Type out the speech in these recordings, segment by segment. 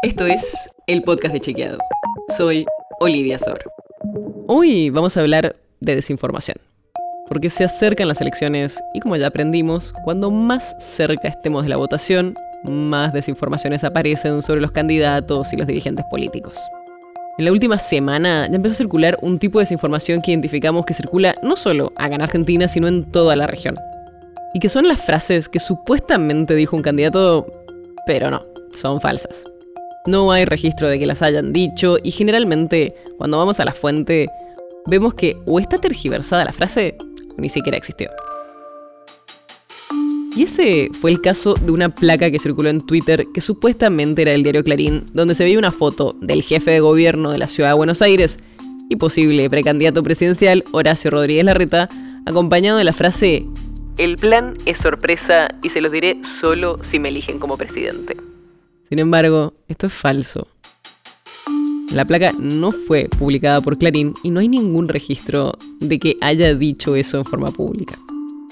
Esto es el podcast de Chequeado. Soy Olivia Sor. Hoy vamos a hablar de desinformación. Porque se acercan las elecciones y como ya aprendimos, cuando más cerca estemos de la votación, más desinformaciones aparecen sobre los candidatos y los dirigentes políticos. En la última semana ya empezó a circular un tipo de desinformación que identificamos que circula no solo acá en Argentina, sino en toda la región. Y que son las frases que supuestamente dijo un candidato, pero no, son falsas. No hay registro de que las hayan dicho y generalmente cuando vamos a la fuente vemos que o está tergiversada la frase o ni siquiera existió. Y ese fue el caso de una placa que circuló en Twitter que supuestamente era del diario Clarín, donde se veía una foto del jefe de gobierno de la ciudad de Buenos Aires y posible precandidato presidencial Horacio Rodríguez Larreta, acompañado de la frase El plan es sorpresa y se los diré solo si me eligen como presidente. Sin embargo, esto es falso. La placa no fue publicada por Clarín y no hay ningún registro de que haya dicho eso en forma pública.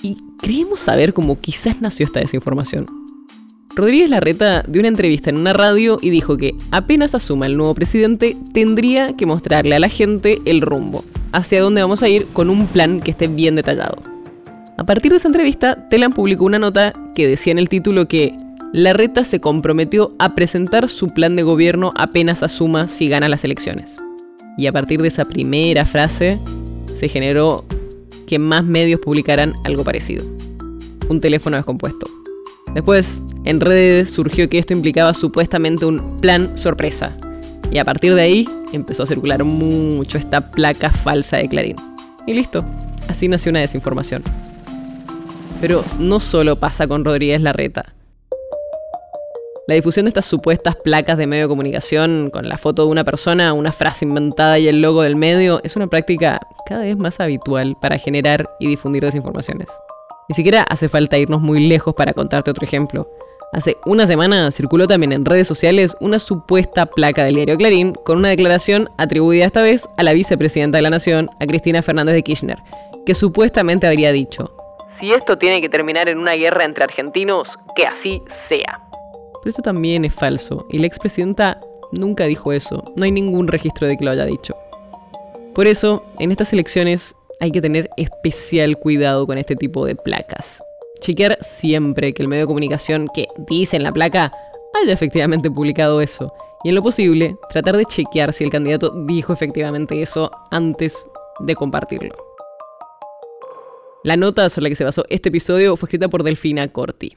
Y creemos saber cómo quizás nació esta desinformación. Rodríguez Larreta dio una entrevista en una radio y dijo que apenas asuma el nuevo presidente tendría que mostrarle a la gente el rumbo, hacia dónde vamos a ir con un plan que esté bien detallado. A partir de esa entrevista, Telan publicó una nota que decía en el título que Larreta se comprometió a presentar su plan de gobierno apenas asuma si gana las elecciones. Y a partir de esa primera frase, se generó que más medios publicaran algo parecido. Un teléfono descompuesto. Después, en redes surgió que esto implicaba supuestamente un plan sorpresa. Y a partir de ahí empezó a circular mucho esta placa falsa de Clarín. Y listo, así nació una desinformación. Pero no solo pasa con Rodríguez Larreta. La difusión de estas supuestas placas de medio de comunicación con la foto de una persona, una frase inventada y el logo del medio es una práctica cada vez más habitual para generar y difundir desinformaciones. Ni siquiera hace falta irnos muy lejos para contarte otro ejemplo. Hace una semana circuló también en redes sociales una supuesta placa del diario Clarín con una declaración atribuida esta vez a la vicepresidenta de la Nación, a Cristina Fernández de Kirchner, que supuestamente habría dicho, si esto tiene que terminar en una guerra entre argentinos, que así sea. Pero esto también es falso, y la expresidenta nunca dijo eso, no hay ningún registro de que lo haya dicho. Por eso, en estas elecciones hay que tener especial cuidado con este tipo de placas. Chequear siempre que el medio de comunicación que dice en la placa haya efectivamente publicado eso. Y en lo posible, tratar de chequear si el candidato dijo efectivamente eso antes de compartirlo. La nota sobre la que se basó este episodio fue escrita por Delfina Corti.